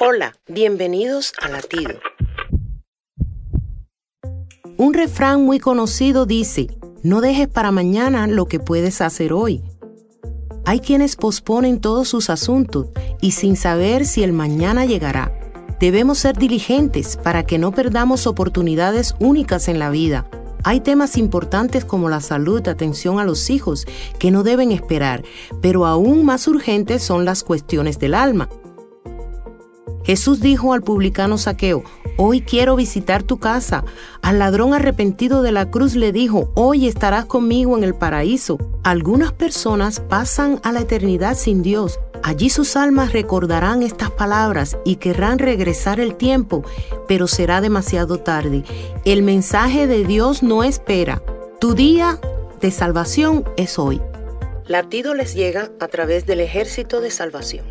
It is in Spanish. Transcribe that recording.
Hola, bienvenidos a Latido. Un refrán muy conocido dice, no dejes para mañana lo que puedes hacer hoy. Hay quienes posponen todos sus asuntos y sin saber si el mañana llegará. Debemos ser diligentes para que no perdamos oportunidades únicas en la vida. Hay temas importantes como la salud, atención a los hijos, que no deben esperar, pero aún más urgentes son las cuestiones del alma. Jesús dijo al publicano Saqueo, hoy quiero visitar tu casa. Al ladrón arrepentido de la cruz le dijo, hoy estarás conmigo en el paraíso. Algunas personas pasan a la eternidad sin Dios. Allí sus almas recordarán estas palabras y querrán regresar el tiempo, pero será demasiado tarde. El mensaje de Dios no espera. Tu día de salvación es hoy. Latido les llega a través del ejército de salvación.